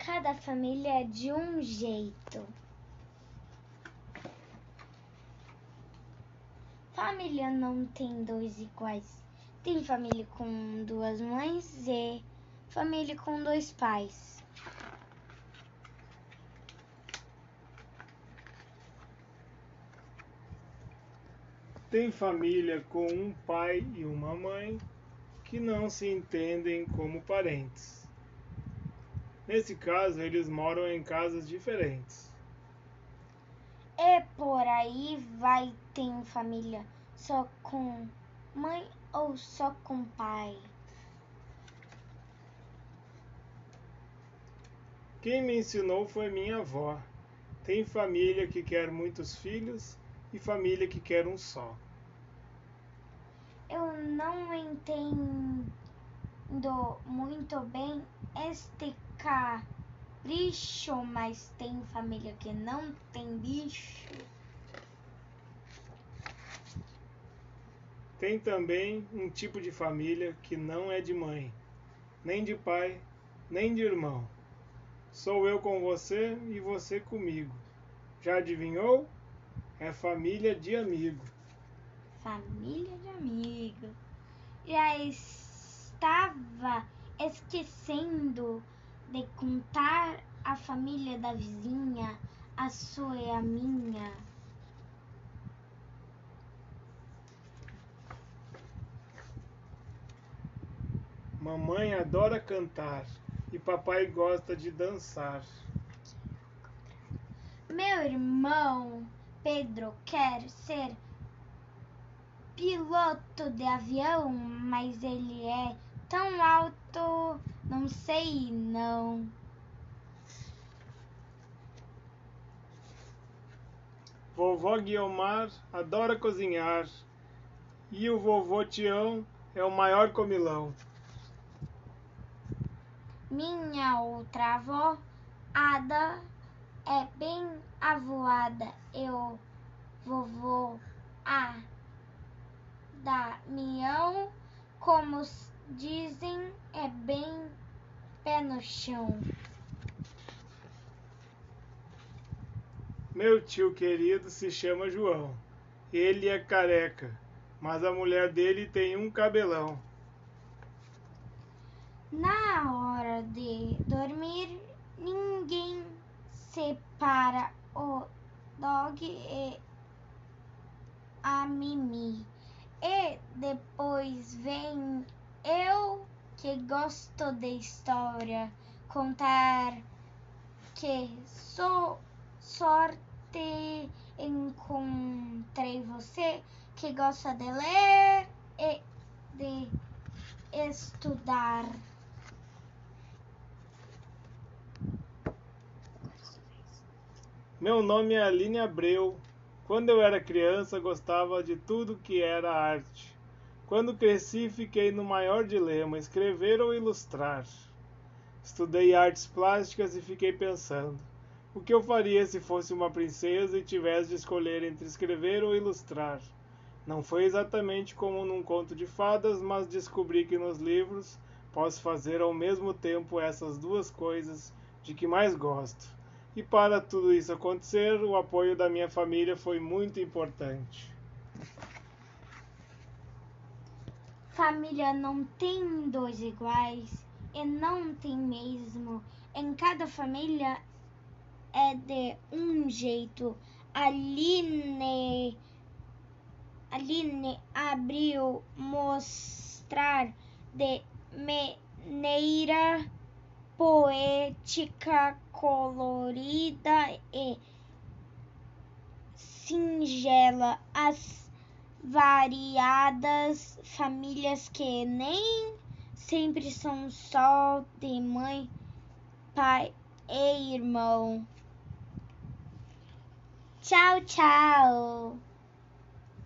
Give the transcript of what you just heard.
cada família é de um jeito. Família não tem dois iguais. Tem família com duas mães e família com dois pais. Tem família com um pai e uma mãe que não se entendem como parentes. Nesse caso, eles moram em casas diferentes. E por aí vai ter família só com mãe ou só com pai. Quem me ensinou foi minha avó. Tem família que quer muitos filhos e família que quer um só. Eu não entendo muito bem este capricho, mas tem família que não tem bicho. Tem também um tipo de família que não é de mãe, nem de pai, nem de irmão. Sou eu com você e você comigo. Já adivinhou? É família de amigo. Família de amigo. Já estava esquecendo de contar a família da vizinha, a sua e a minha. Mamãe adora cantar e papai gosta de dançar. Meu irmão Pedro quer ser piloto de avião, mas ele é tão alto, não sei não. Vovó Guiomar adora cozinhar e o vovô Tião é o maior comilão. Minha outra avó, Ada, é bem avoada. Eu, vovô A, Damião, como dizem, é bem pé no chão. Meu tio querido se chama João. Ele é careca, mas a mulher dele tem um cabelão. Na hora de dormir, ninguém separa o dog e a Mimi. E depois vem eu que gosto de história, contar que sou sorte encontrei você que gosta de ler e de estudar. Meu nome é Aline Abreu. Quando eu era criança, gostava de tudo que era arte. Quando cresci, fiquei no maior dilema: escrever ou ilustrar. Estudei artes plásticas e fiquei pensando: o que eu faria se fosse uma princesa e tivesse de escolher entre escrever ou ilustrar? Não foi exatamente como num conto de fadas, mas descobri que nos livros posso fazer ao mesmo tempo essas duas coisas de que mais gosto. E para tudo isso acontecer, o apoio da minha família foi muito importante. Família não tem dois iguais e não tem mesmo. Em cada família é de um jeito. Aline, Aline abriu mostrar de maneira poética, colorida e singela as variadas famílias que nem sempre são só de mãe, pai e irmão. Tchau, tchau.